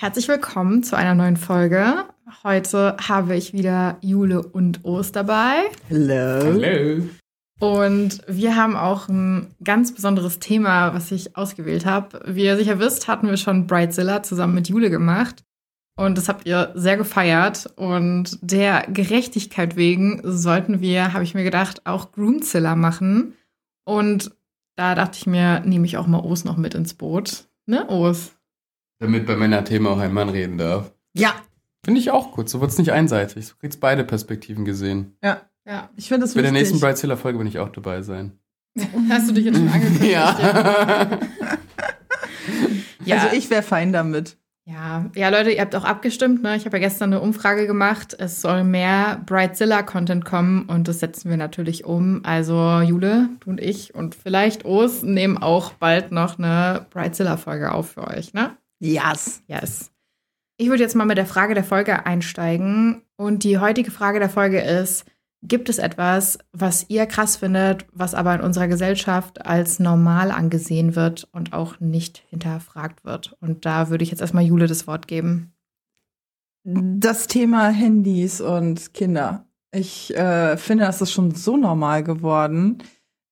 Herzlich willkommen zu einer neuen Folge. Heute habe ich wieder Jule und Ost dabei. Hello. Hallo. Und wir haben auch ein ganz besonderes Thema, was ich ausgewählt habe. Wie ihr sicher wisst, hatten wir schon Bridezilla zusammen mit Jule gemacht. Und das habt ihr sehr gefeiert. Und der Gerechtigkeit wegen sollten wir, habe ich mir gedacht, auch Groomzilla machen. Und da dachte ich mir, nehme ich auch mal Os noch mit ins Boot. Ne, Os? Damit bei Männerthemen auch ein Mann reden darf. Ja. Finde ich auch gut. So wird es nicht einseitig. Du kriegst beide Perspektiven gesehen. Ja. Ja. Ich finde das Bei der nächsten wichtig. Bridezilla-Folge will ich auch dabei sein. Hast du dich jetzt schon angekündigt? Ja. ja. Also ich wäre fein damit. Ja, ja, Leute, ihr habt auch abgestimmt, ne? Ich habe ja gestern eine Umfrage gemacht. Es soll mehr Brightzilla-Content kommen und das setzen wir natürlich um. Also Jule, du und ich und vielleicht Os nehmen auch bald noch eine Brightzilla-Folge auf für euch, ne? Yes. Yes. Ich würde jetzt mal mit der Frage der Folge einsteigen. Und die heutige Frage der Folge ist: Gibt es etwas, was ihr krass findet, was aber in unserer Gesellschaft als normal angesehen wird und auch nicht hinterfragt wird? Und da würde ich jetzt erstmal Jule das Wort geben. Das Thema Handys und Kinder. Ich äh, finde, das ist schon so normal geworden,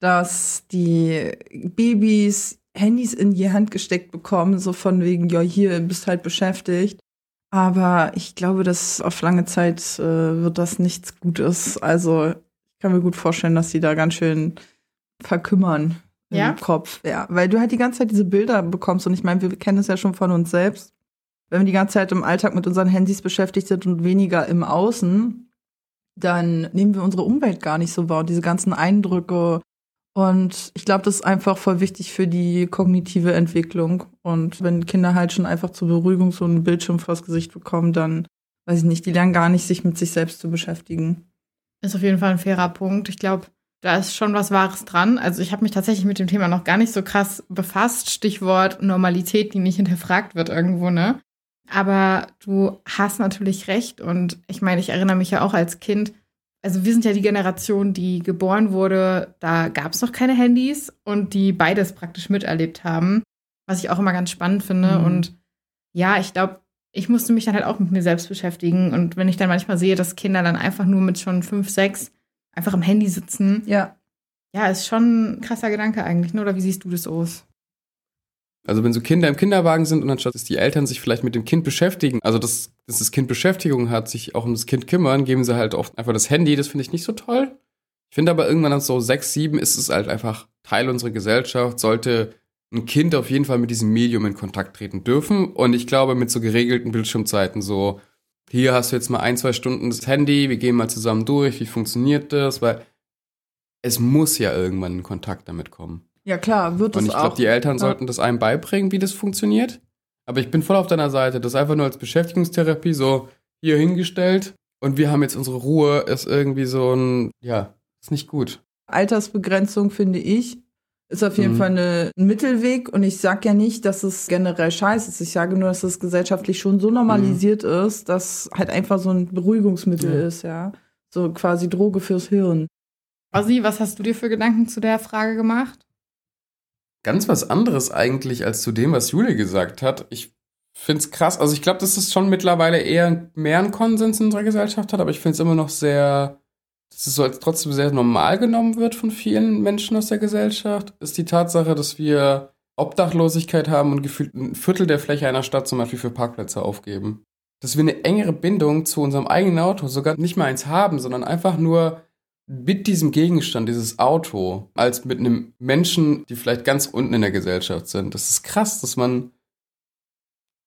dass die Babys Handys in die Hand gesteckt bekommen, so von wegen, ja, hier bist halt beschäftigt. Aber ich glaube, dass auf lange Zeit äh, wird das nichts Gutes. Also ich kann mir gut vorstellen, dass die da ganz schön verkümmern im Ja? Kopf. Ja, weil du halt die ganze Zeit diese Bilder bekommst und ich meine, wir kennen es ja schon von uns selbst. Wenn wir die ganze Zeit im Alltag mit unseren Handys beschäftigt sind und weniger im Außen, dann nehmen wir unsere Umwelt gar nicht so wahr und diese ganzen Eindrücke. Und ich glaube, das ist einfach voll wichtig für die kognitive Entwicklung. Und wenn Kinder halt schon einfach zur Beruhigung so einen Bildschirm vors Gesicht bekommen, dann weiß ich nicht, die lernen gar nicht, sich mit sich selbst zu beschäftigen. Ist auf jeden Fall ein fairer Punkt. Ich glaube, da ist schon was Wahres dran. Also ich habe mich tatsächlich mit dem Thema noch gar nicht so krass befasst. Stichwort Normalität, die nicht hinterfragt wird irgendwo, ne? Aber du hast natürlich recht. Und ich meine, ich erinnere mich ja auch als Kind, also wir sind ja die Generation, die geboren wurde, da gab es noch keine Handys und die beides praktisch miterlebt haben. Was ich auch immer ganz spannend finde. Mhm. Und ja, ich glaube, ich musste mich dann halt auch mit mir selbst beschäftigen. Und wenn ich dann manchmal sehe, dass Kinder dann einfach nur mit schon fünf, sechs einfach am Handy sitzen, Ja. ja, ist schon ein krasser Gedanke eigentlich, ne? Oder wie siehst du das aus? Also wenn so Kinder im Kinderwagen sind und anstatt dass die Eltern sich vielleicht mit dem Kind beschäftigen, also dass, dass das Kind Beschäftigung hat, sich auch um das Kind kümmern, geben sie halt oft einfach das Handy. Das finde ich nicht so toll. Ich finde aber irgendwann so sechs, sieben ist es halt einfach Teil unserer Gesellschaft, sollte ein Kind auf jeden Fall mit diesem Medium in Kontakt treten dürfen. Und ich glaube, mit so geregelten Bildschirmzeiten, so hier hast du jetzt mal ein, zwei Stunden das Handy, wir gehen mal zusammen durch, wie funktioniert das? Weil es muss ja irgendwann ein Kontakt damit kommen. Ja, klar, wird Und es ich glaube, auch. die Eltern Ja. sollten das einem beibringen, wie das funktioniert. Aber ich bin voll auf deiner Seite. Das ist einfach nur als Beschäftigungstherapie so hier hingestellt. Und wir haben jetzt unsere Ruhe, ist irgendwie so ein, ja, ist nicht gut. Altersbegrenzung, finde ich, ist auf jeden Mhm. Fall eine, ein Mittelweg. Und ich sage ja nicht, dass es generell scheiße ist. Ich sage nur, dass es gesellschaftlich schon so normalisiert ist, dass halt einfach so ein Beruhigungsmittel Ja. ist, ja. So quasi Droge fürs Hirn. Ossi, was hast du dir für Gedanken zu der Frage gemacht? Ganz was anderes eigentlich als zu dem, was Jule gesagt hat. Ich finde es krass. Also ich glaube, dass es schon mittlerweile eher mehr einen Konsens in unserer Gesellschaft hat, aber ich finde es immer noch sehr, dass es so als trotzdem sehr normal genommen wird von vielen Menschen aus der Gesellschaft, ist die Tatsache, dass wir Obdachlosigkeit haben und gefühlt ein Viertel der Fläche einer Stadt zum Beispiel für Parkplätze aufgeben. Dass wir eine engere Bindung zu unserem eigenen Auto, sogar nicht mal eins haben, sondern einfach nur mit diesem Gegenstand, dieses Auto, als mit einem Menschen, die vielleicht ganz unten in der Gesellschaft sind. Das ist krass, dass man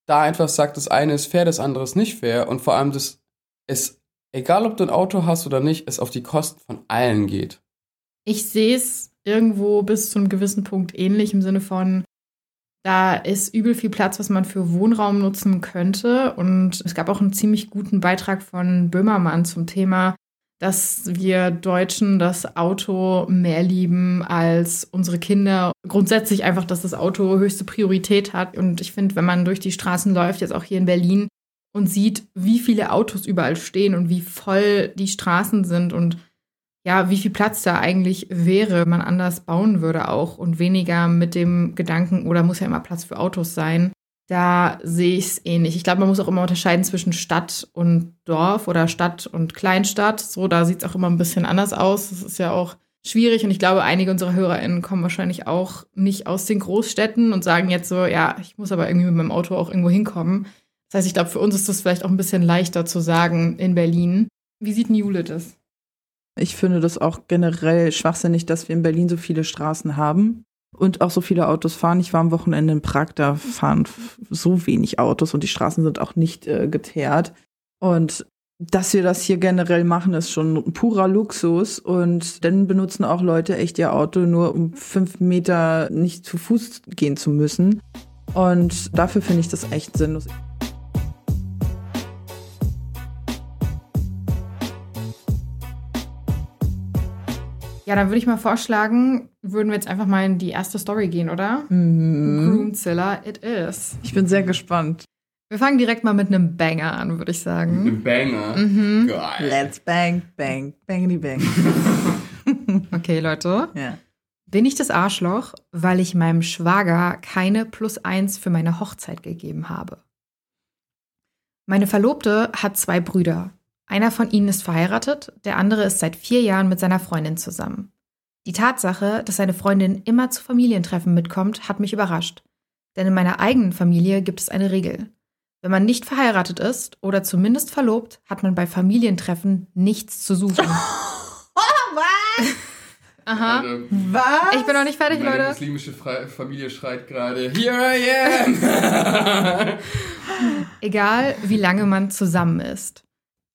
da einfach sagt, das eine ist fair, das andere ist nicht fair und vor allem, dass es, egal ob du ein Auto hast oder nicht, es auf die Kosten von allen geht. Ich sehe es irgendwo bis zu einem gewissen Punkt ähnlich im Sinne von, da ist übel viel Platz, was man für Wohnraum nutzen könnte. Und es gab auch einen ziemlich guten Beitrag von Böhmermann zum Thema, dass wir Deutschen das Auto mehr lieben als unsere Kinder. Grundsätzlich einfach, dass das Auto höchste Priorität hat. Und ich finde, wenn man durch die Straßen läuft, jetzt auch hier in Berlin, und sieht, wie viele Autos überall stehen und wie voll die Straßen sind und ja, wie viel Platz da eigentlich wäre, man anders bauen würde auch und weniger mit dem Gedanken, oder muss ja immer Platz für Autos sein, Da sehe ich es ähnlich. Ich glaube, man muss auch immer unterscheiden zwischen Stadt und Dorf oder Stadt und Kleinstadt. So, da sieht es auch immer ein bisschen anders aus. Das ist ja auch schwierig und ich glaube, einige unserer HörerInnen kommen wahrscheinlich auch nicht aus den Großstädten und sagen jetzt so, ja, ich muss aber irgendwie mit meinem Auto auch irgendwo hinkommen. Das heißt, ich glaube, für uns ist das vielleicht auch ein bisschen leichter zu sagen in Berlin. Wie sieht Jule das? Ich finde das auch generell schwachsinnig, dass wir in Berlin so viele Straßen haben und auch so viele Autos fahren. Ich war am Wochenende in Prag, da fahren so wenig Autos und die Straßen sind auch nicht äh, geteert. Und dass wir das hier generell machen, ist schon purer Luxus. Und dann benutzen auch Leute echt ihr Auto nur um fünf Meter nicht zu Fuß gehen zu müssen. Und dafür finde ich das echt sinnlos. Ja, dann würde ich mal vorschlagen, würden wir jetzt einfach mal in die erste Story gehen, oder? Mhm. Groomzilla, it is. Ich bin sehr gespannt. Wir fangen direkt mal mit einem Banger an, würde ich sagen. Ein Banger. Mhm. Geil. Let's bang, bang, bangity bang. Okay, Leute. ja. Bin ich das Arschloch, weil ich meinem Schwager keine Plus eins für meine Hochzeit gegeben habe? Meine Verlobte hat zwei Brüder. Einer von ihnen ist verheiratet, der andere ist seit vier Jahren mit seiner Freundin zusammen. Die Tatsache, dass seine Freundin immer zu Familientreffen mitkommt, hat mich überrascht. Denn in meiner eigenen Familie gibt es eine Regel. Wenn man nicht verheiratet ist oder zumindest verlobt, hat man bei Familientreffen nichts zu suchen. Aha. Meine, Was? Ich bin noch nicht fertig, meine Leute. muslimische Fre Familie schreit gerade, Here I am! Egal, wie lange man zusammen ist.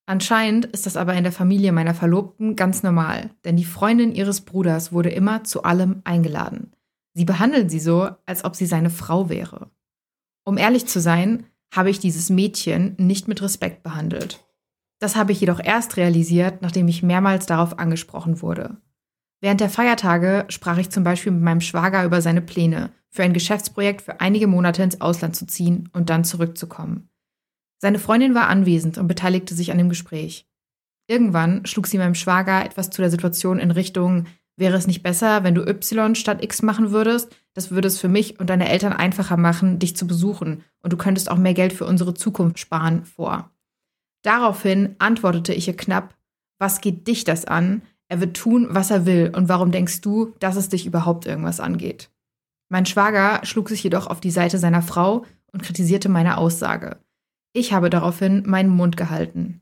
Anscheinend ist das aber in der Familie meiner Verlobten ganz normal, denn die Freundin ihres Bruders wurde immer zu allem eingeladen. Sie behandeln sie so, als ob sie seine Frau wäre. Um ehrlich zu sein, habe ich dieses Mädchen nicht mit Respekt behandelt. Das habe ich jedoch erst realisiert, nachdem ich mehrmals darauf angesprochen wurde. Während der Feiertage sprach ich zum Beispiel mit meinem Schwager über seine Pläne, für ein Geschäftsprojekt für einige Monate ins Ausland zu ziehen und dann zurückzukommen. Seine Freundin war anwesend und beteiligte sich an dem Gespräch. Irgendwann schlug sie meinem Schwager etwas zu der Situation in Richtung, wäre es nicht besser, wenn du Y statt X machen würdest? Das würde es für mich und deine Eltern einfacher machen, dich zu besuchen und du könntest auch mehr Geld für unsere Zukunft sparen vor. Daraufhin antwortete ich ihr knapp, was geht dich das an? Er wird tun, was er will und warum denkst du, dass es dich überhaupt irgendwas angeht? Mein Schwager schlug sich jedoch auf die Seite seiner Frau und kritisierte meine Aussage. Ich habe daraufhin meinen Mund gehalten.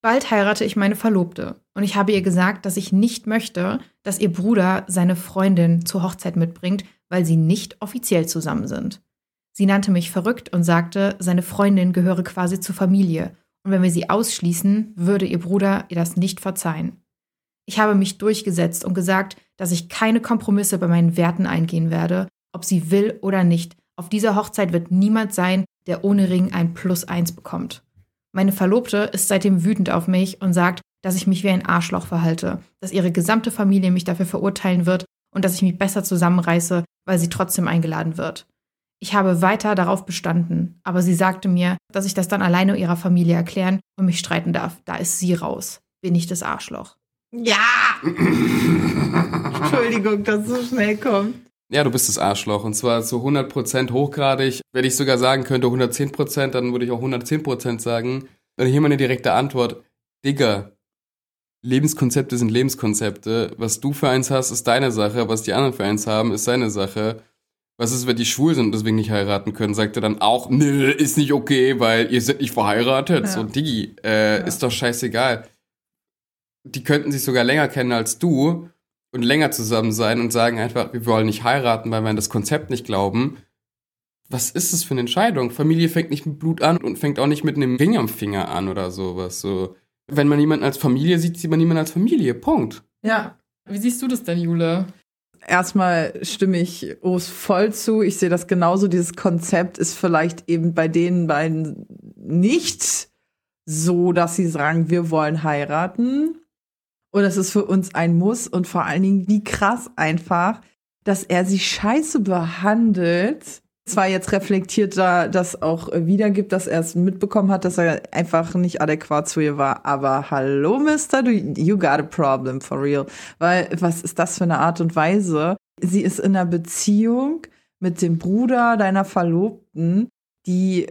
Bald heirate ich meine Verlobte und ich habe ihr gesagt, dass ich nicht möchte, dass ihr Bruder seine Freundin zur Hochzeit mitbringt, weil sie nicht offiziell zusammen sind. Sie nannte mich verrückt und sagte, seine Freundin gehöre quasi zur Familie und wenn wir sie ausschließen, würde ihr Bruder ihr das nicht verzeihen. Ich habe mich durchgesetzt und gesagt, dass ich keine Kompromisse bei meinen Werten eingehen werde, ob sie will oder nicht. Auf dieser Hochzeit wird niemand sein, der ohne Ring ein Plus eins bekommt. Meine Verlobte ist seitdem wütend auf mich und sagt, dass ich mich wie ein Arschloch verhalte, dass ihre gesamte Familie mich dafür verurteilen wird und dass ich mich besser zusammenreiße, weil sie trotzdem eingeladen wird. Ich habe weiter darauf bestanden, aber sie sagte mir, dass ich das dann alleine ihrer Familie erklären und mich streiten darf. Da ist sie raus. Bin ich das Arschloch. Ja! Entschuldigung, dass es so schnell kommt. Ja, du bist das Arschloch. Und zwar zu 100% hochgradig. Wenn ich sogar sagen könnte 110%, dann würde ich auch 110% sagen. Und hier meine direkte Antwort. Digga, Lebenskonzepte sind Lebenskonzepte. Was du für eins hast, ist deine Sache. Was die anderen für eins haben, ist seine Sache. Was ist, wenn die schwul sind und deswegen nicht heiraten können? Sagt er dann auch, nö, ist nicht okay, weil ihr seid nicht verheiratet. Ja. So, Diggi, äh, Ja. ist doch scheißegal. Die könnten sich sogar länger kennen als du und länger zusammen sein und sagen einfach, wir wollen nicht heiraten, weil wir an das Konzept nicht glauben. Was ist das für eine Entscheidung? Familie fängt nicht mit Blut an und fängt auch nicht mit einem Ring am Finger an oder sowas. So, wenn man jemanden als Familie sieht, sieht man niemanden als Familie. Punkt. Ja, Wie siehst du das denn, Jule? erstmal stimme ich Os voll zu. Ich sehe das genauso. Dieses Konzept ist vielleicht eben bei den beiden nicht so, dass sie sagen, wir wollen heiraten. Und es ist für uns ein Muss und vor allen Dingen, wie krass einfach, dass er sie scheiße behandelt. Zwar jetzt reflektierter das auch wiedergibt, dass er es mitbekommen hat, dass er einfach nicht adäquat zu ihr war. Aber hallo, Mister, du, you got a problem for real. Weil, was ist das für eine Art und Weise? Sie ist in einer Beziehung mit dem Bruder deiner Verlobten die,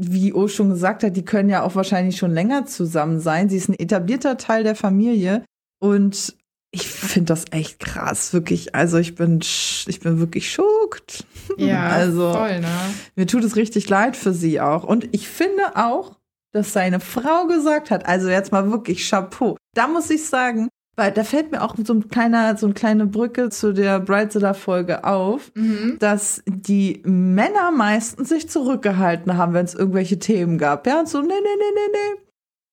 wie O schon gesagt hat, die können ja auch wahrscheinlich schon länger zusammen sein. Sie ist ein etablierter Teil der Familie und ich finde das echt krass, wirklich. Also ich bin, ich bin wirklich schockt. Ja, also, voll, ne? Mir tut es richtig leid für sie auch. Und ich finde auch, dass seine Frau gesagt hat, also jetzt mal wirklich Chapeau. Da muss ich sagen, weil da fällt mir auch so ein kleiner, so eine kleine Brücke zu der Bridezilla-Folge auf, Mhm. dass die Männer meistens sich zurückgehalten haben, wenn es irgendwelche Themen gab. Ja, und so, nee, nee, nee, nee, nee.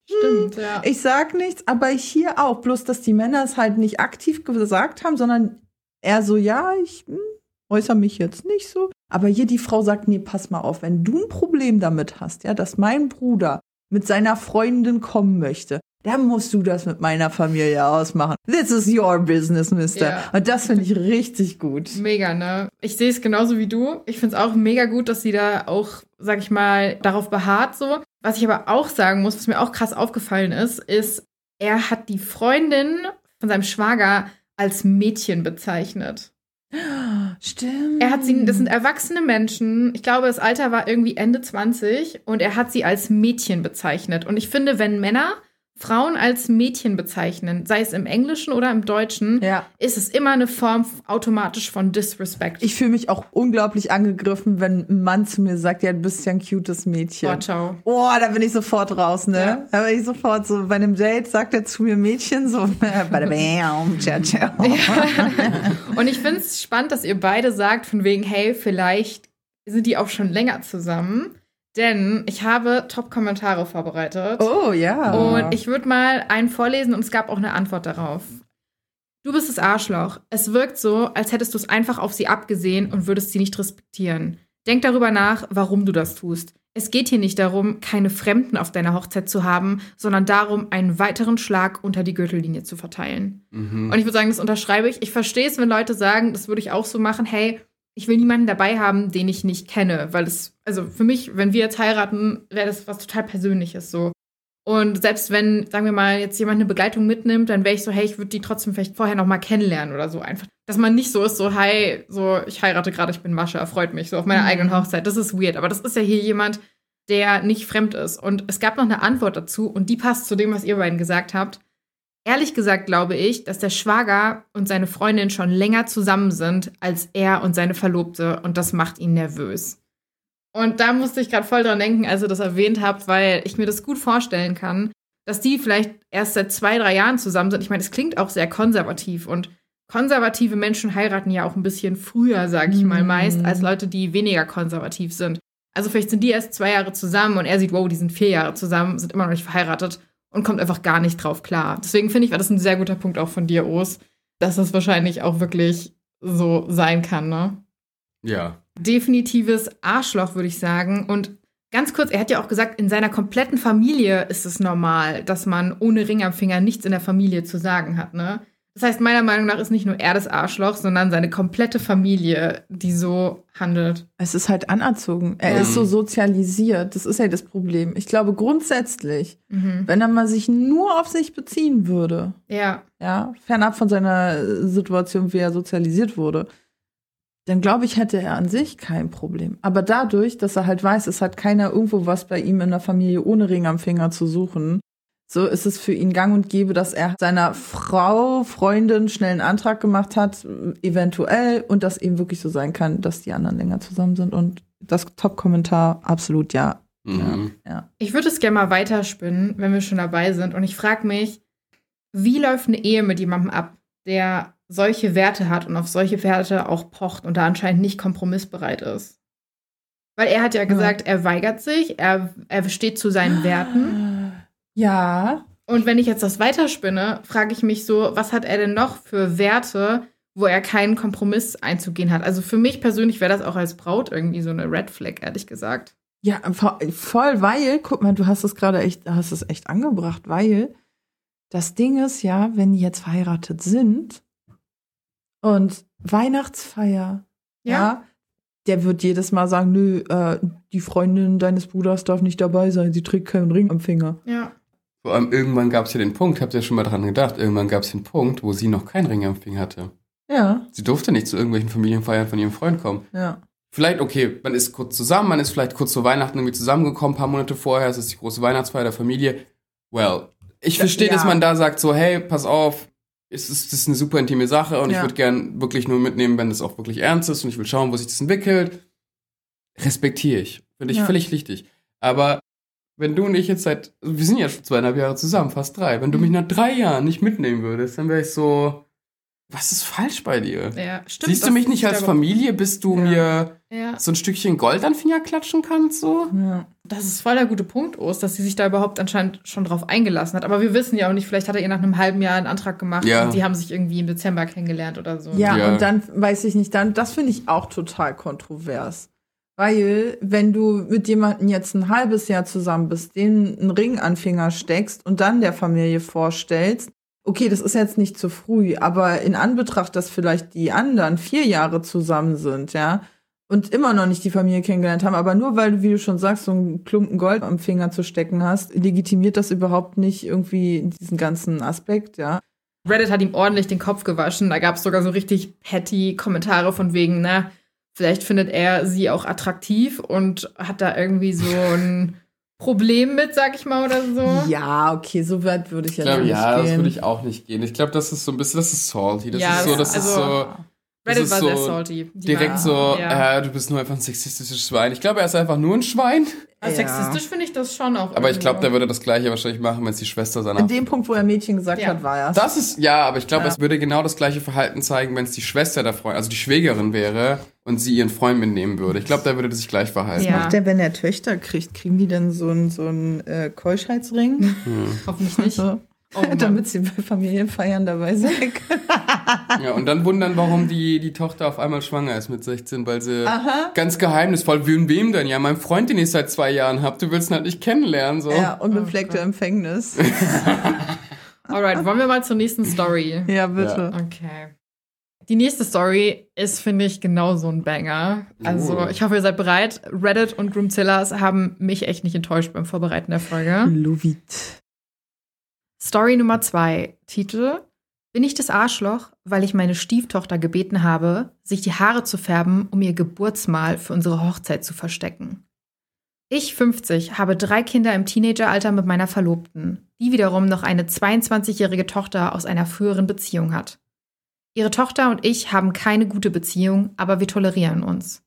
Stimmt, ja. Ich sag nichts, aber hier auch. Bloß, dass die Männer es halt nicht aktiv gesagt haben, sondern eher so, ja, ich hm, äußere mich jetzt nicht so. Aber hier die Frau sagt, nee, pass mal auf, wenn du ein Problem damit hast, ja, dass mein Bruder mit seiner Freundin kommen möchte, dann musst du das mit meiner Familie ausmachen. This is your business, Mister. Ja. Und das finde ich richtig gut. Mega, ne? Ich sehe es genauso wie du. Ich finde es auch mega gut, dass sie da auch, sag ich mal, darauf beharrt so. Was ich aber auch sagen muss, was mir auch krass aufgefallen ist, ist, er hat die Freundin von seinem Schwager als Mädchen bezeichnet. Stimmt. Er hat sie, das sind erwachsene Menschen. Ich glaube, das Alter war irgendwie Ende 20 und er hat sie als Mädchen bezeichnet. Und ich finde, wenn Männer Frauen als Mädchen bezeichnen, sei es im Englischen oder im Deutschen, Ja. ist es immer eine Form automatisch von Disrespect. Ich fühle mich auch unglaublich angegriffen, wenn ein Mann zu mir sagt, ja, du bist ja ein cutes Mädchen. oh, ciao. Oh, da bin ich sofort raus, ne? Ja. Da bin ich sofort so, bei einem Date sagt er zu mir Mädchen so, Bam, ciao, ciao. Und ich finde es spannend, dass ihr beide sagt, von wegen, hey, vielleicht sind die auch schon länger zusammen. Denn ich habe Top-Kommentare vorbereitet. Oh, ja. Und ich würde mal einen vorlesen und es gab auch eine Antwort darauf. Du bist das Arschloch. Es wirkt so, als hättest du es einfach auf sie abgesehen und würdest sie nicht respektieren. Denk darüber nach, warum du das tust. Es geht hier nicht darum, keine Fremden auf deiner Hochzeit zu haben, sondern darum, einen weiteren Schlag unter die Gürtellinie zu verteilen. Mhm. Und ich würde sagen, das unterschreibe ich. Ich verstehe es, wenn Leute sagen, das würde ich auch so machen, hey, ich will niemanden dabei haben, den ich nicht kenne, weil es, also für mich, wenn wir jetzt heiraten, wäre das was total Persönliches so. Und selbst wenn, sagen wir mal, jetzt jemand eine Begleitung mitnimmt, dann wäre ich so, hey, ich würde die trotzdem vielleicht vorher noch mal kennenlernen oder so einfach. Dass man nicht so ist, so, hi, so, ich heirate gerade, ich bin Mascha, freut mich, so auf meiner Mhm. eigenen Hochzeit. Das ist weird. Aber das ist ja hier jemand, der nicht fremd ist. Und es gab noch eine Antwort dazu und die passt zu dem, was ihr beiden gesagt habt. Ehrlich gesagt glaube ich, dass der Schwager und seine Freundin schon länger zusammen sind als er und seine Verlobte und das macht ihn nervös. Und da musste ich gerade voll dran denken, als ihr das erwähnt habt, weil ich mir das gut vorstellen kann, dass die vielleicht erst seit zwei, drei Jahren zusammen sind. Ich meine, es klingt auch sehr konservativ und konservative Menschen heiraten ja auch ein bisschen früher, sage ich mal, Mhm. meist als Leute, die weniger konservativ sind. Also vielleicht sind die erst zwei Jahre zusammen und er sieht, wow, die sind vier Jahre zusammen, sind immer noch nicht verheiratet und kommt einfach gar nicht drauf klar. Deswegen finde ich, war das ein sehr guter Punkt auch von dir, Os, dass das wahrscheinlich auch wirklich so sein kann, ne? Ja. Definitives Arschloch, würde ich sagen. Und ganz kurz, er hat ja auch gesagt, in seiner kompletten Familie ist es normal, dass man ohne Ring am Finger nichts in der Familie zu sagen hat, ne? Das heißt, meiner Meinung nach ist nicht nur er das Arschloch, sondern seine komplette Familie, die so handelt. Es ist halt anerzogen. Er Ja. ist so sozialisiert. Das ist ja das Problem. Ich glaube grundsätzlich, Mhm. wenn er mal sich nur auf sich beziehen würde, Ja, ja, fernab von seiner Situation, wie er sozialisiert wurde, dann glaube ich, hätte er an sich kein Problem. Aber dadurch, dass er halt weiß, es hat keiner irgendwo was bei ihm in der Familie ohne Ring am Finger zu suchen, so ist es für ihn gang und gäbe, dass er seiner Frau, Freundin schnell einen Antrag gemacht hat, eventuell, und das eben wirklich so sein kann, dass die anderen länger zusammen sind. Und das Top-Kommentar, absolut ja. Mhm. Ja. Ich würde es gerne mal weiterspinnen, wenn wir schon dabei sind. Und ich frage mich, wie läuft eine Ehe mit jemandem ab, der solche Werte hat und auf solche Werte auch pocht und da anscheinend nicht kompromissbereit ist? Weil er hat ja gesagt, er weigert sich, er, er steht zu seinen Werten. Ja, Und wenn ich jetzt das weiterspinne, frage ich mich so, was hat er denn noch für Werte, wo er keinen Kompromiss einzugehen hat? Also für mich persönlich wäre das auch als Braut irgendwie so eine Red Flag, ehrlich gesagt. Ja, vo- voll, weil, guck mal, du hast es gerade echt, hast es echt angebracht, weil das Ding ist ja, wenn die jetzt verheiratet sind und Weihnachtsfeier, ja, der wird jedes Mal sagen, nö, äh, die Freundin deines Bruders darf nicht dabei sein, sie trägt keinen Ring am Finger. Ja. Vor allem irgendwann gab es ja den Punkt, habt ihr schon mal dran gedacht, irgendwann gab es den Punkt, wo sie noch keinen Ring am Finger hatte. Ja, Sie durfte nicht zu irgendwelchen Familienfeiern von ihrem Freund kommen. ja. vielleicht, okay, man ist kurz zusammen, man ist vielleicht kurz vor Weihnachten irgendwie zusammengekommen, ein paar Monate vorher, es ist die große Weihnachtsfeier der Familie. Well, ich verstehe, Ja. dass man da sagt so, hey, pass auf, es ist, das ist eine super intime Sache und ich Ja. würde gern wirklich nur mitnehmen, wenn es auch wirklich ernst ist und ich will schauen, wo sich das entwickelt. Respektiere ich. Finde ich Ja. völlig richtig. Aber wenn du und ich jetzt seit, wir sind ja schon zweieinhalb Jahre zusammen, fast drei, wenn du Mhm. mich nach drei Jahren nicht mitnehmen würdest, dann wäre ich so, was ist falsch bei dir? Ja, stimmt. Siehst du mich nicht als Familie, bis du Ja. mir Ja, so ein Stückchen Gold an den Finger klatschen kannst, so? Ja. das ist voll der gute Punkt, Ost, dass sie sich da überhaupt anscheinend schon drauf eingelassen hat. Aber wir wissen ja auch nicht, vielleicht hat er ihr nach einem halben Jahr einen Antrag gemacht Ja. und die haben sich irgendwie im Dezember kennengelernt oder so. Ja, Ja. und dann weiß ich nicht, dann, das finde ich auch total kontrovers. Weil, wenn du mit jemandem jetzt ein halbes Jahr zusammen bist, den einen Ring an Finger steckst und dann der Familie vorstellst, okay, das ist jetzt nicht zu früh, aber in Anbetracht, dass vielleicht die anderen vier Jahre zusammen sind, ja, und immer noch nicht die Familie kennengelernt haben, aber nur weil du, wie du schon sagst, so einen Klumpen Gold am Finger zu stecken hast, legitimiert das überhaupt nicht irgendwie diesen ganzen Aspekt, ja. Reddit hat ihm ordentlich den Kopf gewaschen. Da gab es sogar so richtig petty Kommentare von wegen, na, vielleicht findet er sie auch attraktiv und hat da irgendwie so ein Problem mit, sag ich mal, oder so. Ja, okay, so weit würde ich Ich jetzt glaube, nicht ja, gehen. das würde ich auch nicht gehen. Ich glaube, das ist so ein bisschen, das ist salty. Das Ja, ist so, das- das ist also- so Reddit ist war so sehr salty. Die direkt war, so, Ja. äh, du bist nur einfach ein sexistisches Schwein. Ich glaube, er ist einfach nur ein Schwein. Also Ja. Sexistisch finde ich das schon auch. Aber ich glaube, der würde das Gleiche wahrscheinlich machen, wenn es die Schwester seiner. An dem Punkt, wo er Mädchen gesagt Ja. hat, war er. Das ist, ja, aber ich glaube, Ja. es würde genau das gleiche Verhalten zeigen, wenn es die Schwester der Freundin, also die Schwägerin wäre und sie ihren Freund mitnehmen würde. Ich glaube, da würde das sich gleich verhalten. Ja. Macht der, wenn er Töchter kriegt, kriegen die dann so einen so einen, äh, Keuschheitsring? Hoffentlich nicht. Oh. Damit sie bei Familienfeiern dabei sein können. Ja, und dann wundern, warum die, die Tochter auf einmal schwanger ist mit 16, weil sie Aha. ganz geheimnisvoll, wie wem denn? Ja, mein Freund, den ich seit zwei Jahren hab, du willst ihn halt nicht kennenlernen, so. Ja, unbefleckte Empfängnis. Alright, wollen wir mal zur nächsten Story. Ja, bitte. Okay. Die nächste Story ist, finde ich, genau so ein Banger. Also, Oh. ich hoffe, ihr seid bereit. Reddit und Groomzillas haben mich echt nicht enttäuscht beim Vorbereiten der Folge. Luvit. Story Nummer zwei. Titel: Bin ich das Arschloch, weil ich meine Stieftochter gebeten habe, sich die Haare zu färben, um ihr Geburtsmal für unsere Hochzeit zu verstecken? Ich, 50, habe drei Kinder im Teenageralter mit meiner Verlobten, die wiederum noch eine 22-jährige Tochter aus einer früheren Beziehung hat. Ihre Tochter und ich haben keine gute Beziehung, aber wir tolerieren uns.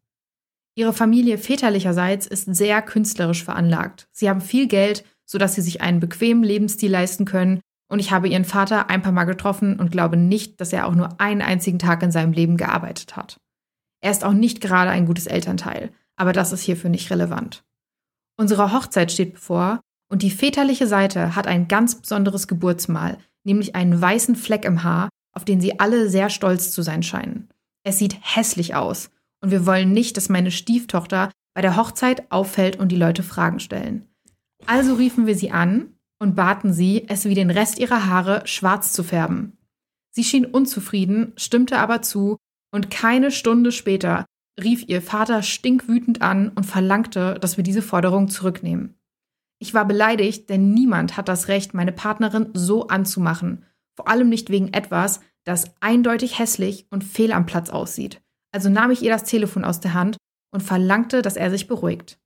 Ihre Familie väterlicherseits ist sehr künstlerisch veranlagt. Sie haben viel Geld, sodass sie sich einen bequemen Lebensstil leisten können, und ich habe ihren Vater ein paar Mal getroffen und glaube nicht, dass er auch nur einen einzigen Tag in seinem Leben gearbeitet hat. Er ist auch nicht gerade ein gutes Elternteil, aber das ist hierfür nicht relevant. Unsere Hochzeit steht bevor und die väterliche Seite hat ein ganz besonderes Geburtsmal, nämlich einen weißen Fleck im Haar, auf den sie alle sehr stolz zu sein scheinen. Es sieht hässlich aus und wir wollen nicht, dass meine Stieftochter bei der Hochzeit auffällt und die Leute Fragen stellen. Also riefen wir sie an und baten sie, es wie den Rest ihrer Haare schwarz zu färben. Sie schien unzufrieden, stimmte aber zu, und keine Stunde später rief ihr Vater stinkwütend an und verlangte, dass wir diese Forderung zurücknehmen. Ich war beleidigt, denn niemand hat das Recht, meine Partnerin so anzumachen, vor allem nicht wegen etwas, das eindeutig hässlich und fehl am Platz aussieht. Also nahm ich ihr das Telefon aus der Hand und verlangte, dass er sich beruhigt.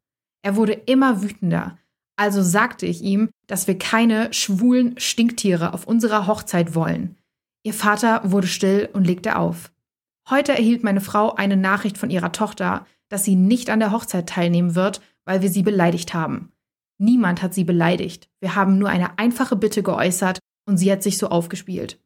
Er wurde immer wütender, also sagte ich ihm, dass wir keine schwulen Stinktiere auf unserer Hochzeit wollen. Ihr Vater wurde still und legte auf. Heute erhielt meine Frau eine Nachricht von ihrer Tochter, dass sie nicht an der Hochzeit teilnehmen wird, weil wir sie beleidigt haben. Niemand hat sie beleidigt. Wir haben nur eine einfache Bitte geäußert und sie hat sich so aufgespielt.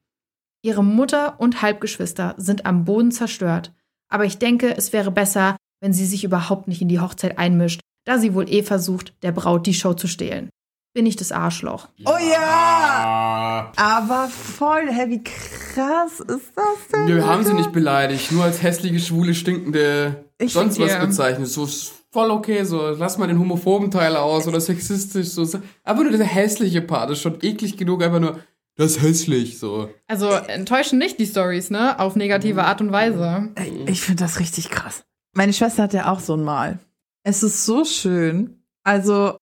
Ihre Mutter und Halbgeschwister sind am Boden zerstört, aber ich denke, es wäre besser, wenn sie sich überhaupt nicht in die Hochzeit einmischt, da sie wohl eh versucht, der Braut die Show zu stehlen. Bin ich das Arschloch? Oh ja! Ah. Aber voll, hä, wie krass ist das denn? Wir haben sie nicht beleidigt, nur als hässliche, schwule, stinkende, Ich sonst was ja. bezeichnet. So ist voll okay, so lass mal den homophoben Teil aus oder sexistisch, so. Aber nur der hässliche Part ist schon eklig genug, einfach nur, das ist hässlich, so. Also enttäuschen nicht die Stories, ne? Auf negative Art und Weise. Ich finde das richtig krass. Meine Schwester hat ja auch so ein Mal. Es ist so schön. Also,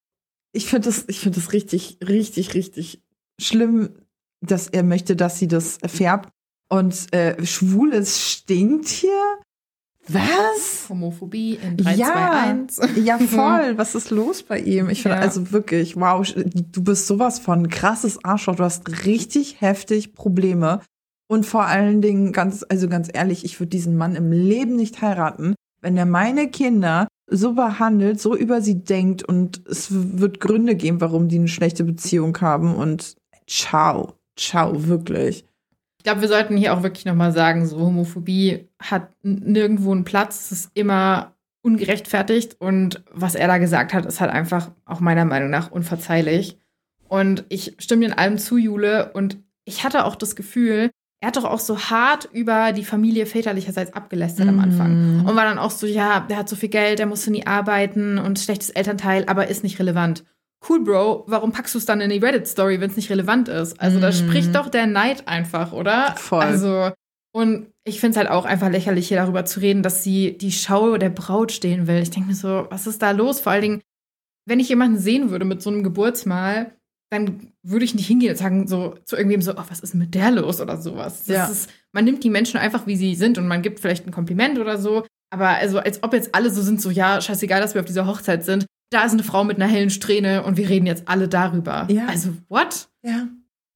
ich finde das, ich finde das richtig, richtig, richtig schlimm, dass er möchte, dass sie das färbt. Und äh, schwules Stinktier Was? Homophobie in 3, ja, 2, 1. ja, voll. Was ist los bei ihm? Ich finde Ja. also wirklich, wow, du bist sowas von krasses Arschloch. Du hast richtig heftig Probleme. Und vor allen Dingen, ganz, also ganz ehrlich, ich würde diesen Mann im Leben nicht heiraten, wenn er meine Kinder so behandelt, so über sie denkt und es wird Gründe geben, warum die eine schlechte Beziehung haben und ciao, ciao, wirklich. Ich glaube, wir sollten hier auch wirklich nochmal sagen, so Homophobie hat nirgendwo einen Platz. Es ist immer ungerechtfertigt. Und was er da gesagt hat, ist halt einfach auch meiner Meinung nach unverzeihlich. Und ich stimme dir in allem zu, Jule. Und ich hatte auch das Gefühl, er hat doch auch so hart über die Familie väterlicherseits abgelästert am Anfang. Und war dann auch so, ja, der hat so viel Geld, der musste nie arbeiten und schlechtes Elternteil, aber ist nicht relevant. Cool, Bro, warum packst du es dann in die Reddit-Story, wenn es nicht relevant ist? Also da Mhm. spricht doch der Neid einfach, oder? Voll. Also, und ich finde es halt auch einfach lächerlich, hier darüber zu reden, dass sie die Schau der Braut stehen will. Ich denke mir so, was ist da los? Vor allen Dingen, wenn ich jemanden sehen würde mit so einem Geburtsmal, dann würde ich nicht hingehen und sagen so zu irgendwem so, oh, was ist denn mit der los oder sowas. Das Ja. ist, man nimmt die Menschen einfach, wie sie sind und man gibt vielleicht ein Kompliment oder so. Aber also, als ob jetzt alle so sind, so, ja, scheißegal, dass wir auf dieser Hochzeit sind. Da ist eine Frau mit einer hellen Strähne und wir reden jetzt alle darüber. Ja. Also, what? Ja.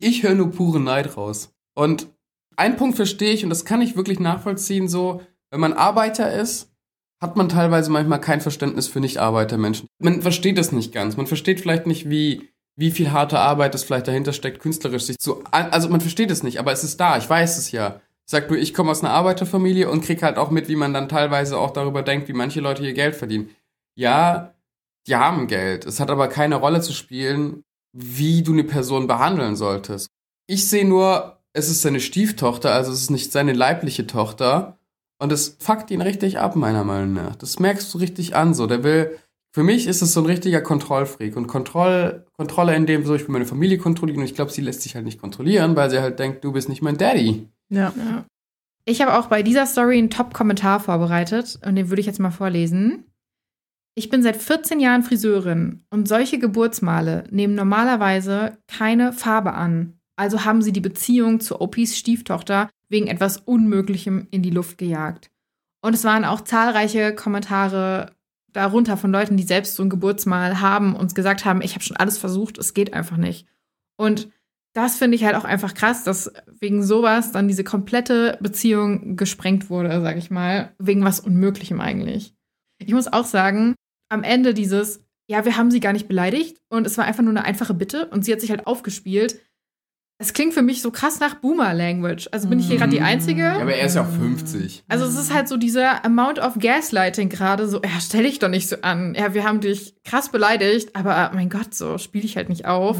Ich höre nur pure Neid raus. Und einen Punkt verstehe ich, und das kann ich wirklich nachvollziehen, so, wenn man Arbeiter ist, hat man teilweise manchmal kein Verständnis für Nicht-Arbeitermenschen. Man versteht das nicht ganz. Man versteht vielleicht nicht, wie, wie viel harte Arbeit das vielleicht dahinter steckt, künstlerisch sich zu. Also man versteht es nicht, aber es ist da, ich weiß es ja. Ich sag nur, ich komme aus einer Arbeiterfamilie und krieg halt auch mit, wie man dann teilweise auch darüber denkt, wie manche Leute hier Geld verdienen. Ja, die haben Geld. Es hat aber keine Rolle zu spielen, wie du eine Person behandeln solltest. Ich sehe nur, es ist seine Stieftochter, also es ist nicht seine leibliche Tochter. Und es fuckt ihn richtig ab, meiner Meinung nach. Das merkst du richtig an, so. Der will, für mich ist es so ein richtiger Kontrollfreak. Und Kontroll, Kontrolle in dem so, ich will meine Familie kontrollieren. Und ich glaube, sie lässt sich halt nicht kontrollieren, weil sie halt denkt, du bist nicht mein Daddy. Ja. Ja. Ich habe auch bei dieser Story einen Top-Kommentar vorbereitet und den würde ich jetzt mal vorlesen. Ich bin seit 14 Jahren Friseurin und solche Geburtsmale nehmen normalerweise keine Farbe an. Also haben sie die Beziehung zu Opis Stieftochter wegen etwas Unmöglichem in die Luft gejagt. Und es waren auch zahlreiche Kommentare darunter von Leuten, die selbst so ein Geburtsmal haben und gesagt haben, ich habe schon alles versucht, es geht einfach nicht. Und das finde ich halt auch einfach krass, dass wegen sowas dann diese komplette Beziehung gesprengt wurde, sag ich mal, wegen was Unmöglichem eigentlich. Ich muss auch sagen, am Ende dieses, ja, wir haben sie gar nicht beleidigt und es war einfach nur eine einfache Bitte und sie hat sich halt aufgespielt. Es klingt für mich so krass nach Boomer-Language. Also bin ich hier gerade die Einzige? Ja, aber er ist ja auch 50. Also es ist halt so dieser Amount of Gaslighting gerade so, ja, stell dich doch nicht so an. Ja, wir haben dich krass beleidigt, aber mein Gott, so spiel ich halt nicht auf.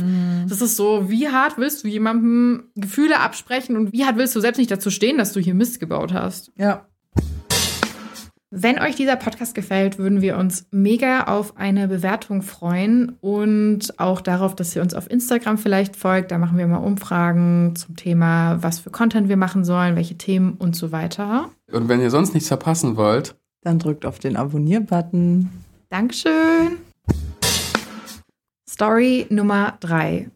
Das ist so, wie hart willst du jemandem Gefühle absprechen und wie hart willst du selbst nicht dazu stehen, dass du hier Mist gebaut hast? Ja. Wenn euch dieser Podcast gefällt, würden wir uns mega auf eine Bewertung freuen und auch darauf, dass ihr uns auf Instagram vielleicht folgt. Da machen wir mal Umfragen zum Thema, was für Content wir machen sollen, welche Themen und so weiter. Und wenn ihr sonst nichts verpassen wollt, Dann drückt auf den Abonnier-Button. Dankeschön. Story Nummer drei.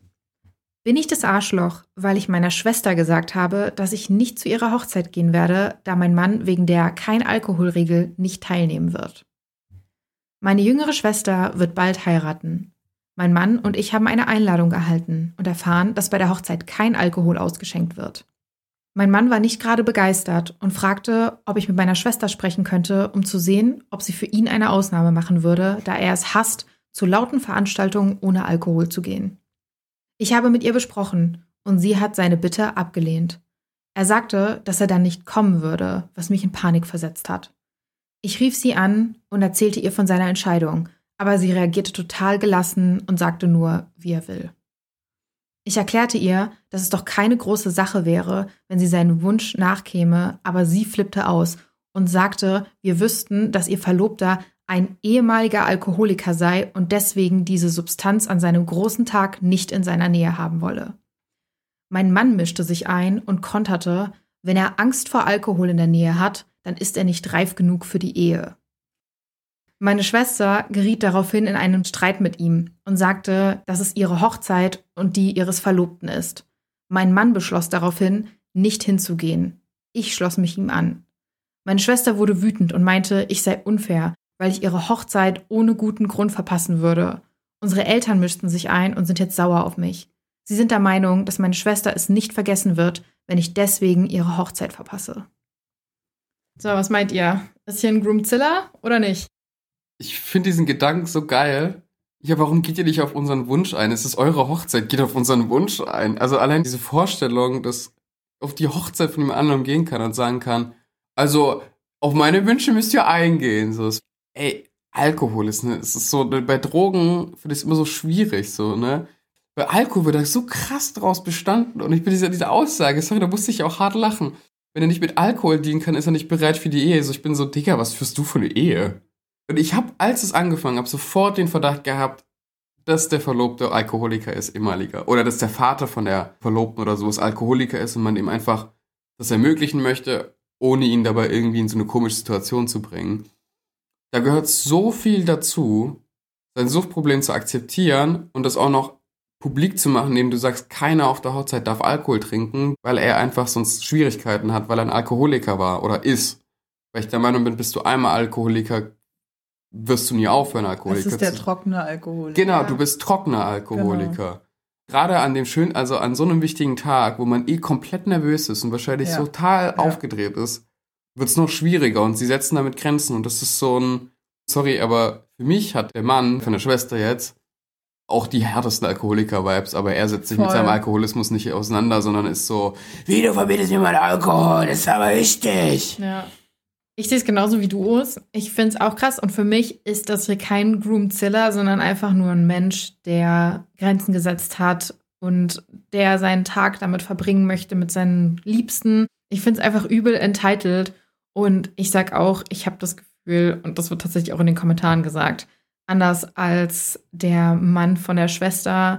Bin ich das Arschloch, weil ich meiner Schwester gesagt habe, dass ich nicht zu ihrer Hochzeit gehen werde, da mein Mann wegen der Kein-Alkohol-Regel nicht teilnehmen wird? Meine jüngere Schwester wird bald heiraten. Mein Mann und ich haben eine Einladung erhalten und erfahren, dass bei der Hochzeit kein Alkohol ausgeschenkt wird. Mein Mann war nicht gerade begeistert und fragte, ob ich mit meiner Schwester sprechen könnte, um zu sehen, ob sie für ihn eine Ausnahme machen würde, da er es hasst, zu lauten Veranstaltungen ohne Alkohol zu gehen. Ich habe mit ihr besprochen und sie hat seine Bitte abgelehnt. Er sagte, dass er dann nicht kommen würde, was mich in Panik versetzt hat. Ich rief sie an und erzählte ihr von seiner Entscheidung, aber sie reagierte total gelassen und sagte nur, wie er will. Ich erklärte ihr, dass es doch keine große Sache wäre, wenn sie seinem Wunsch nachkäme, aber sie flippte aus und sagte, wir wüssten, dass ihr Verlobter ein ehemaliger Alkoholiker sei und deswegen diese Substanz an seinem großen Tag nicht in seiner Nähe haben wolle. Mein Mann mischte sich ein und konterte, wenn er Angst vor Alkohol in der Nähe hat, dann ist er nicht reif genug für die Ehe. Meine Schwester geriet daraufhin in einen Streit mit ihm und sagte, dass es ihre Hochzeit und die ihres Verlobten ist. Mein Mann beschloss daraufhin, nicht hinzugehen. Ich schloss mich ihm an. Meine Schwester wurde wütend und meinte, ich sei unfair, weil ich ihre Hochzeit ohne guten Grund verpassen würde. Unsere Eltern mischten sich ein und sind jetzt sauer auf mich. Sie sind der Meinung, dass meine Schwester es nicht vergessen wird, wenn ich deswegen ihre Hochzeit verpasse. So, was meint ihr? Ist hier ein Groomzilla oder nicht? Ich finde diesen Gedanken so geil. Ja, warum geht ihr nicht auf unseren Wunsch ein? Es ist eure Hochzeit, geht auf unseren Wunsch ein. Also allein diese Vorstellung, dass auf die Hochzeit von dem anderen gehen kann und sagen kann, also auf meine Wünsche müsst ihr eingehen. So, ey, Alkohol ist, ne, es ist so, bei Drogen finde ich es immer so schwierig, so, ne? Bei Alkohol wird da so krass draus bestanden und ich bin dieser, diese Aussage, sorry, da musste ich auch hart lachen. Wenn er nicht mit Alkohol dienen kann, ist er nicht bereit für die Ehe. Also ich bin so, Digga, was führst du für eine Ehe? Und ich habe, als es angefangen habe, sofort den Verdacht gehabt, dass der Verlobte Alkoholiker ist, ehemaliger. Oder dass der Vater von der Verlobten oder sowas Alkoholiker ist und man ihm einfach das ermöglichen möchte, ohne ihn dabei irgendwie in so eine komische Situation zu bringen. Da gehört so viel dazu, sein Suchtproblem zu akzeptieren und das auch noch publik zu machen, indem du sagst, keiner auf der Hochzeit darf Alkohol trinken, weil er einfach sonst Schwierigkeiten hat, weil er ein Alkoholiker war oder ist. Weil ich der Meinung bin, bist du einmal Alkoholiker, wirst du nie aufhören, Alkoholiker zu sein. Das ist der trockene Alkoholiker. Genau, du bist trockener Alkoholiker. Genau. Gerade an dem schönen, also an so einem wichtigen Tag, wo man eh komplett nervös ist und wahrscheinlich ja. total ja. aufgedreht ist, wird es noch schwieriger und sie setzen damit Grenzen und das ist so ein, sorry, aber für mich hat der Mann von der Schwester jetzt auch die härtesten Alkoholiker-Vibes, aber er setzt sich Voll. mit seinem Alkoholismus nicht auseinander, sondern ist so, wie du verbietest mir mal Alkohol, das ist aber wichtig. Ja. Ich sehe es genauso wie du, Urs. Ich finde es auch krass und für mich ist das hier kein Groomzilla, sondern einfach nur ein Mensch, der Grenzen gesetzt hat und der seinen Tag damit verbringen möchte mit seinen Liebsten. Ich finde es einfach übel entitled und ich sag auch, ich habe das Gefühl, und das wird tatsächlich auch in den Kommentaren gesagt, anders als der Mann von der Schwester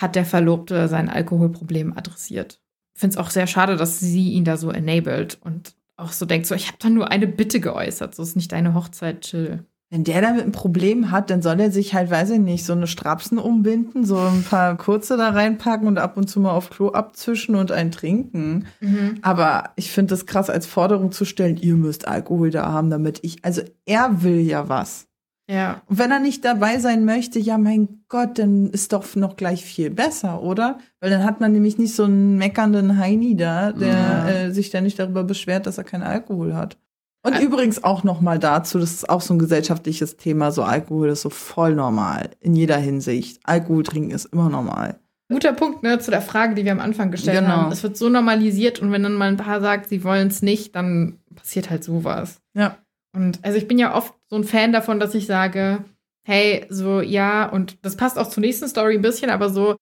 hat der Verlobte sein Alkoholproblem adressiert. Es auch sehr schade, dass sie ihn da so enabled und auch so denkt, so, ich habe da nur eine Bitte geäußert, so ist nicht deine Hochzeit, chill. Wenn der damit ein Problem hat, dann soll er sich halt, weiß ich nicht, so eine Strapsen umbinden, so ein paar kurze da reinpacken und ab und zu mal auf Klo abzwischen und ein trinken. Mhm. Aber ich finde das krass als Forderung zu stellen, ihr müsst Alkohol da haben, damit ich, also er will ja was. Ja. Und wenn er nicht dabei sein möchte, ja, mein Gott, dann ist doch noch gleich viel besser, oder? Weil dann hat man nämlich nicht so einen meckernden Heini da, der ja. äh, sich dann nicht darüber beschwert, dass er keinen Alkohol hat. Und Al übrigens auch noch mal dazu, das ist auch so ein gesellschaftliches Thema, so Alkohol ist so voll normal in jeder Hinsicht. Alkohol trinken ist immer normal. Guter Punkt ne, zu der Frage, die wir am Anfang gestellt genau. haben. Es wird so normalisiert und wenn dann mal ein paar sagt, sie wollen es nicht, dann passiert halt sowas. Ja. Und also ich bin ja oft so ein Fan davon, dass ich sage, hey, so ja, und das passt auch zur nächsten Story ein bisschen, aber so,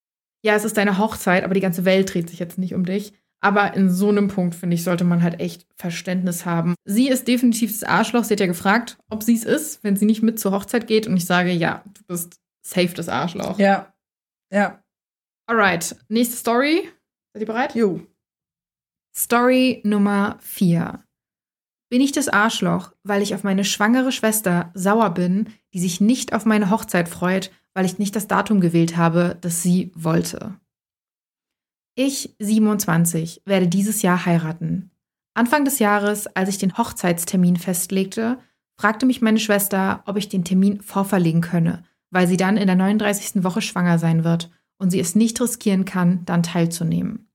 ja, es ist deine Hochzeit, aber die ganze Welt dreht sich jetzt nicht um dich. Aber in so einem Punkt, finde ich, sollte man halt echt Verständnis haben. Sie ist definitiv das Arschloch. Sie hat ja gefragt, ob sie es ist, wenn sie nicht mit zur Hochzeit geht. Und ich sage, ja, du bist safe das Arschloch. Ja. Ja. Alright. Nächste Story. Seid ihr bereit? Jo. Story Nummer 4. Bin ich das Arschloch, weil ich auf meine schwangere Schwester sauer bin, die sich nicht auf meine Hochzeit freut, weil ich nicht das Datum gewählt habe, das sie wollte? Ich, 27, werde dieses Jahr heiraten. Anfang des Jahres, als ich den Hochzeitstermin festlegte, fragte mich meine Schwester, ob ich den Termin vorverlegen könne, weil sie dann in der 39. Woche schwanger sein wird und sie es nicht riskieren kann, dann teilzunehmen.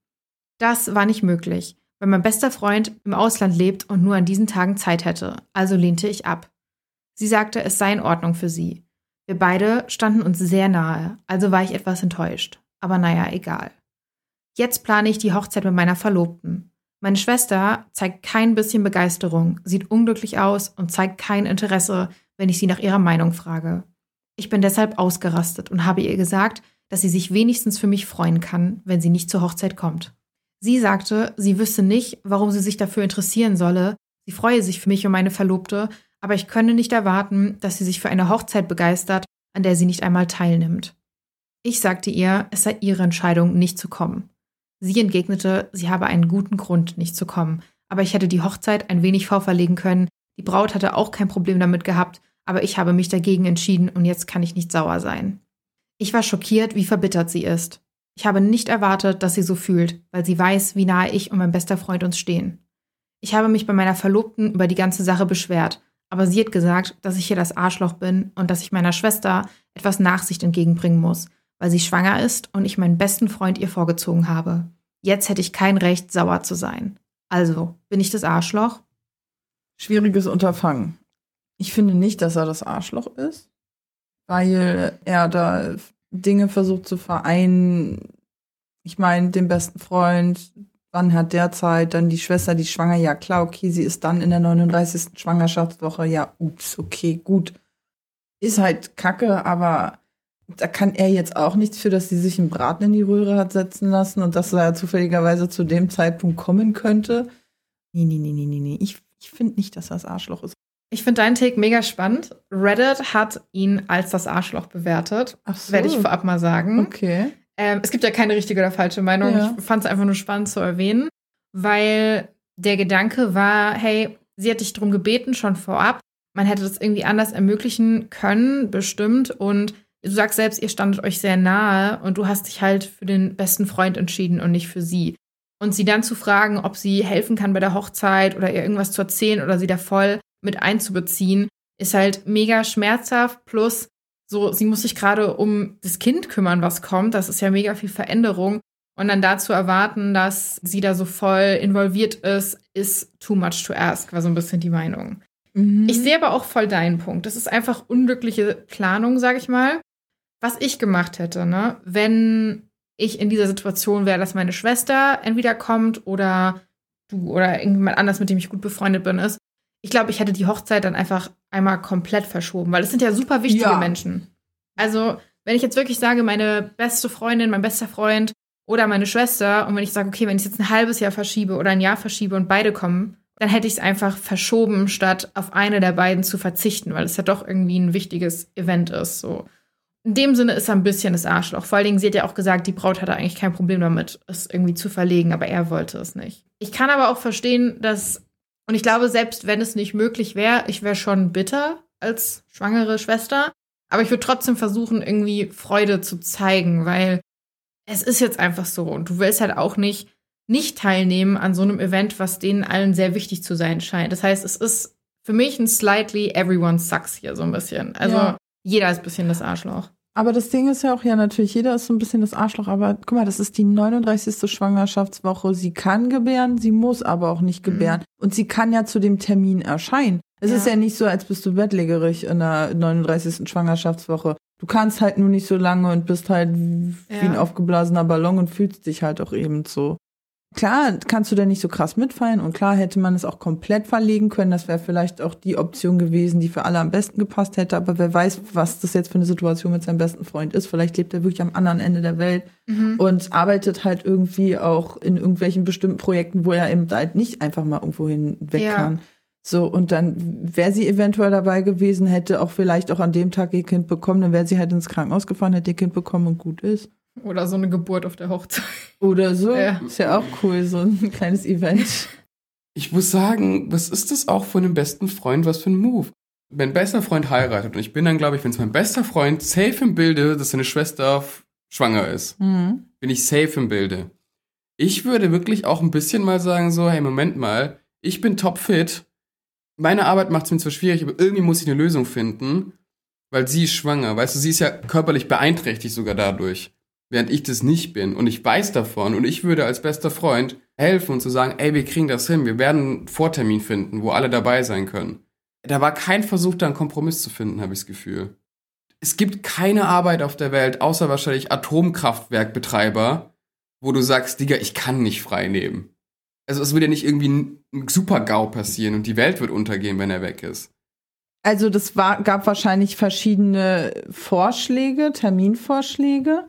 Das war nicht möglich, weil mein bester Freund im Ausland lebt und nur an diesen Tagen Zeit hätte, also lehnte ich ab. Sie sagte, es sei in Ordnung für sie. Wir beide standen uns sehr nahe, also war ich etwas enttäuscht. Aber naja, egal. Jetzt plane ich die Hochzeit mit meiner Verlobten. Meine Schwester zeigt kein bisschen Begeisterung, sieht unglücklich aus und zeigt kein Interesse, wenn ich sie nach ihrer Meinung frage. Ich bin deshalb ausgerastet und habe ihr gesagt, dass sie sich wenigstens für mich freuen kann, wenn sie nicht zur Hochzeit kommt. Sie sagte, sie wüsste nicht, warum sie sich dafür interessieren solle, sie freue sich für mich und meine Verlobte, aber ich könne nicht erwarten, dass sie sich für eine Hochzeit begeistert, an der sie nicht einmal teilnimmt. Ich sagte ihr, es sei ihre Entscheidung, nicht zu kommen. Sie entgegnete, sie habe einen guten Grund, nicht zu kommen, aber ich hätte die Hochzeit ein wenig vorverlegen können, die Braut hatte auch kein Problem damit gehabt, aber ich habe mich dagegen entschieden und jetzt kann ich nicht sauer sein. Ich war schockiert, wie verbittert sie ist. Ich habe nicht erwartet, dass sie so fühlt, weil sie weiß, wie nahe ich und mein bester Freund uns stehen. Ich habe mich bei meiner Verlobten über die ganze Sache beschwert. Aber sie hat gesagt, dass ich hier das Arschloch bin und dass ich meiner Schwester etwas Nachsicht entgegenbringen muss, weil sie schwanger ist und ich meinen besten Freund ihr vorgezogen habe. Jetzt hätte ich kein Recht, sauer zu sein. Also, bin ich das Arschloch? Schwieriges Unterfangen. Ich finde nicht, dass er das Arschloch ist, weil er da Dinge versucht zu vereinen. Ich meine, den besten Freund, wann hat der Zeit, dann die Schwester, die schwanger, ja klar, okay, sie ist dann in der 39. Schwangerschaftswoche, ja, ups, okay, gut. Ist halt kacke, aber da kann er jetzt auch nichts für, dass sie sich einen Braten in die Röhre hat setzen lassen und dass er ja zufälligerweise zu dem Zeitpunkt kommen könnte. Nee, nee, nee, nee, nee, nee. Ich, ich finde nicht, dass das Arschloch ist. Ich finde deinen Take mega spannend. Reddit hat ihn als das Arschloch bewertet. Ach so. Werde ich vorab mal sagen. Okay. Ähm, es gibt ja keine richtige oder falsche Meinung. Ja. Ich fand es einfach nur spannend zu erwähnen, weil der Gedanke war, hey, sie hat dich darum gebeten, schon vorab. Man hätte das irgendwie anders ermöglichen können, bestimmt. Und du sagst selbst, ihr standet euch sehr nahe und du hast dich halt für den besten Freund entschieden und nicht für sie. Und sie dann zu fragen, ob sie helfen kann bei der Hochzeit oder ihr irgendwas zu erzählen oder sie da voll mit einzubeziehen, ist halt mega schmerzhaft. Plus, so, sie muss sich gerade um das Kind kümmern, was kommt. Das ist ja mega viel Veränderung. Und dann dazu erwarten, dass sie da so voll involviert ist, ist too much to ask, war so ein bisschen die Meinung. Mhm. Ich sehe aber auch voll deinen Punkt. Das ist einfach unglückliche Planung, sag ich mal. Was ich gemacht hätte, ne, wenn ich in dieser Situation wäre, dass meine Schwester entweder kommt oder du oder irgendjemand anders, mit dem ich gut befreundet bin, ist. Ich glaube, ich hätte die Hochzeit dann einfach einmal komplett verschoben, weil es sind ja super wichtige Ja. Menschen. Also, wenn ich jetzt wirklich sage, meine beste Freundin, mein bester Freund oder meine Schwester, und wenn ich sage, okay, wenn ich es jetzt ein halbes Jahr verschiebe oder ein Jahr verschiebe und beide kommen, dann hätte ich es einfach verschoben, statt auf eine der beiden zu verzichten, weil es ja doch irgendwie ein wichtiges Event ist. So. In dem Sinne ist er ein bisschen das Arschloch. Vor allen Dingen, sie hat ja auch gesagt, die Braut hatte eigentlich kein Problem damit, es irgendwie zu verlegen, aber er wollte es nicht. Ich kann aber auch verstehen, dass, und ich glaube, selbst wenn es nicht möglich wäre, ich wäre schon bitter als schwangere Schwester, aber ich würde trotzdem versuchen, irgendwie Freude zu zeigen, weil es ist jetzt einfach so und du willst halt auch nicht nicht teilnehmen an so einem Event, was denen allen sehr wichtig zu sein scheint. Das heißt, es ist für mich ein slightly everyone sucks hier so ein bisschen. Also Ja. jeder ist ein bisschen das Arschloch. Aber das Ding ist ja auch, ja, natürlich, jeder ist so ein bisschen das Arschloch, aber guck mal, das ist die 39. Schwangerschaftswoche. Sie kann gebären, sie muss aber auch nicht gebären. Und sie kann ja zu dem Termin erscheinen. Es Ja. ist ja nicht so, als bist du bettlägerig in der 39. Schwangerschaftswoche. Du kannst halt nur nicht so lange und bist halt wie Ja. ein aufgeblasener Ballon und fühlst dich halt auch eben so. Klar, kannst du da nicht so krass mitfallen und klar hätte man es auch komplett verlegen können. Das wäre vielleicht auch die Option gewesen, die für alle am besten gepasst hätte. Aber wer weiß, was das jetzt für eine Situation mit seinem besten Freund ist. Vielleicht lebt er wirklich am anderen Ende der Welt und arbeitet halt irgendwie auch in irgendwelchen bestimmten Projekten, wo er eben halt nicht einfach mal irgendwo hin weg Ja. kann. So, und dann wäre sie eventuell dabei gewesen, hätte auch vielleicht auch an dem Tag ihr Kind bekommen, dann wäre sie halt ins Krankenhaus gefahren, hätte ihr Kind bekommen und gut ist. Oder so eine Geburt auf der Hochzeit. Oder so. Ja. Ist ja auch cool, so ein kleines Event. Ich muss sagen, was ist das auch von einem besten Freund, was für ein Move? Mein bester Freund heiratet und ich bin dann, glaube ich, wenn es mein bester Freund safe im Bilde, dass seine Schwester schwanger ist, Mhm. bin ich safe im Bilde. Ich würde wirklich auch ein bisschen mal sagen, so, hey, Moment mal, ich bin topfit, meine Arbeit macht es mir zwar schwierig, aber irgendwie muss ich eine Lösung finden, weil sie ist schwanger. Weißt du, sie ist ja körperlich beeinträchtigt sogar dadurch, während ich das nicht bin. Und ich weiß davon und ich würde als bester Freund helfen und zu sagen, ey, wir kriegen das hin, wir werden einen Vortermin finden, wo alle dabei sein können. Da war kein Versuch, da einen Kompromiss zu finden, habe ich das Gefühl. Es gibt keine Arbeit auf der Welt, außer wahrscheinlich Atomkraftwerkbetreiber, wo du sagst, Digga, ich kann nicht frei nehmen. Also es würde ja nicht irgendwie ein Super-GAU passieren und die Welt wird untergehen, wenn er weg ist. Also das war, gab wahrscheinlich verschiedene Vorschläge, Terminvorschläge.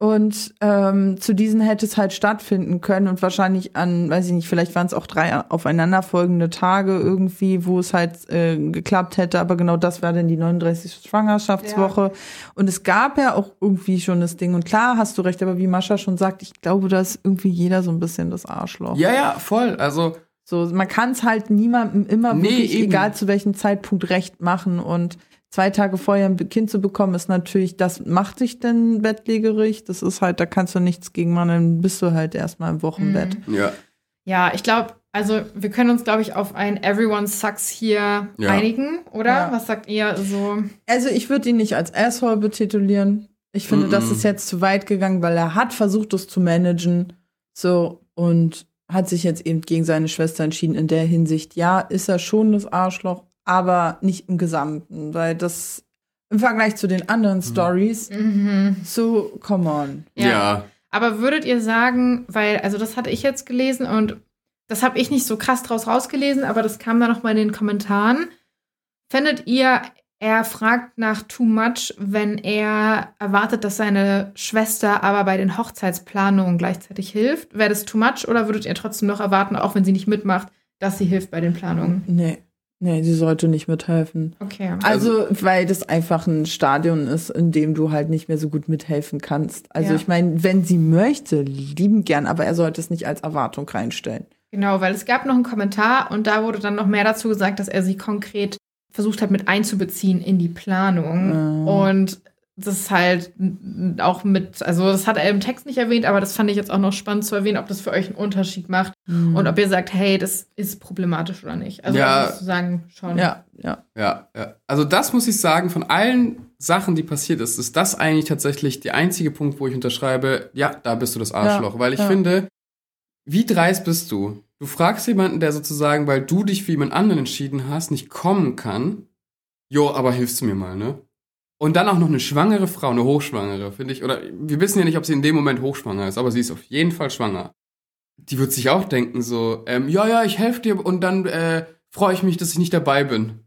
Und ähm, zu diesen hätte es halt stattfinden können und wahrscheinlich an, weiß ich nicht, vielleicht waren es auch drei aufeinanderfolgende Tage irgendwie, wo es halt äh, geklappt hätte, aber genau das war dann die 39. Schwangerschaftswoche. Und es gab ja auch irgendwie schon das Ding. Und klar hast du recht, aber wie Mascha schon sagt, ich glaube, da ist irgendwie jeder so ein bisschen das Arschloch. Ja, ja, voll. Also So, man kann es halt niemandem immer Nee, wirklich, eben. egal zu welchem Zeitpunkt, recht machen. Und zwei Tage vorher ein Kind zu bekommen, ist natürlich, das macht sich dann bettlägerig. Das ist halt, da kannst du nichts gegen machen, dann bist du halt erstmal im Wochenbett. Ja. Ja, ich glaube, Also, wir können uns, glaube ich, auf ein Everyone Sucks hier Ja. einigen, oder? Ja. Was sagt ihr so? Also ich würde ihn nicht als Asshole betitulieren. Ich finde, Mm-mm. das ist jetzt zu weit gegangen, weil er hat versucht, das zu managen. So, und hat sich jetzt eben gegen seine Schwester entschieden. In der Hinsicht, ja, ist er schon das Arschloch, aber nicht im Gesamten, weil das im Vergleich zu den anderen Stories, Mhm. so, come on. Ja. Aber würdet ihr sagen, weil, also das hatte ich jetzt gelesen und das habe ich nicht so krass draus rausgelesen, aber das kam dann noch mal in den Kommentaren. Findet ihr, er fragt nach too much, wenn er erwartet, dass seine Schwester aber bei den Hochzeitsplanungen gleichzeitig hilft? Wäre das too much oder würdet ihr trotzdem noch erwarten, auch wenn sie nicht mitmacht, dass sie hilft bei den Planungen? Nee, nee, sie sollte nicht mithelfen. Okay. Also, weil das einfach ein Stadion ist, in dem du halt nicht mehr so gut mithelfen kannst. Also, Ja. ich meine, wenn sie möchte, lieben gern, aber er sollte es nicht als Erwartung reinstellen. Genau, weil es gab noch einen Kommentar und da wurde dann noch mehr dazu gesagt, dass er sie konkret versucht hat, mit einzubeziehen in die Planung. Mhm. Und das ist halt auch mit, also das hat er im Text nicht erwähnt, aber das fand ich jetzt auch noch spannend zu erwähnen, ob das für euch einen Unterschied macht und ob ihr sagt, hey, das ist problematisch oder nicht. Also Ja. du sagen, schon. Ja, ja. Ja, ja. Also das muss ich sagen, von allen Sachen, die passiert ist, ist das eigentlich tatsächlich der einzige Punkt, wo ich unterschreibe, ja, da bist du das Arschloch. weil ich ja. finde, wie dreist bist du? Du fragst jemanden, der sozusagen, weil du dich für jemand anderen entschieden hast, nicht kommen kann. Jo, aber hilfst du mir mal, ne? Und dann auch noch eine schwangere Frau, eine Hochschwangere, finde ich. Oder wir wissen ja nicht, ob sie in dem Moment hochschwanger ist, aber sie ist auf jeden Fall schwanger. Die wird sich auch denken so, ähm, ja, ja, ich helfe dir und dann äh, freue ich mich, dass ich nicht dabei bin.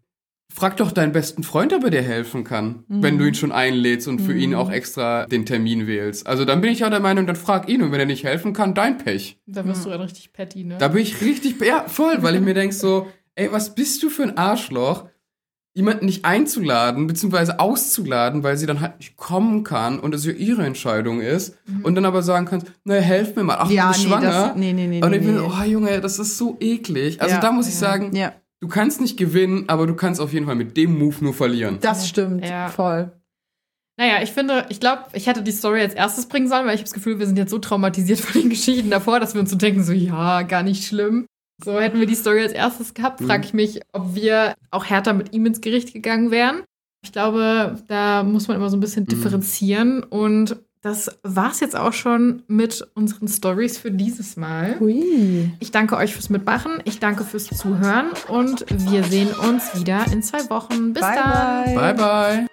Frag doch deinen besten Freund, ob er dir helfen kann, Mhm. wenn du ihn schon einlädst und für Mhm. ihn auch extra den Termin wählst. Also dann bin ich auch der Meinung, dann frag ihn und wenn er nicht helfen kann, dein Pech. Da wirst du dann richtig petty, ne? Da bin ich richtig, ja, voll, weil ich mir denk so, ey, was bist du für ein Arschloch, jemanden nicht einzuladen, beziehungsweise auszuladen, weil sie dann halt nicht kommen kann und es ja ihre Entscheidung ist und dann aber sagen kannst, naja, helf mir mal, ach, du bist schwanger. das, nee, nee, nee. und nee, ich bin, nee. oh Junge, das ist so eklig. Also Ja, da muss ich ja. sagen, Ja, du kannst nicht gewinnen, aber du kannst auf jeden Fall mit dem Move nur verlieren. das stimmt, Ja. voll. Naja, ich finde, ich glaube, ich hätte die Story als erstes bringen sollen, weil ich habe das Gefühl, wir sind jetzt so traumatisiert von den Geschichten davor, dass wir uns so denken, so ja, gar nicht schlimm. So hätten wir die Story als erstes gehabt, Mhm. frage ich mich, ob wir auch härter mit ihm ins Gericht gegangen wären. Ich glaube, da muss man immer so ein bisschen Mhm. differenzieren. Und das war's jetzt auch schon mit unseren Stories für dieses Mal. Hui. Ich danke euch fürs Mitmachen, ich danke fürs Zuhören und wir sehen uns wieder in zwei Wochen. Bis Bye, dann. bye. Bye, bye.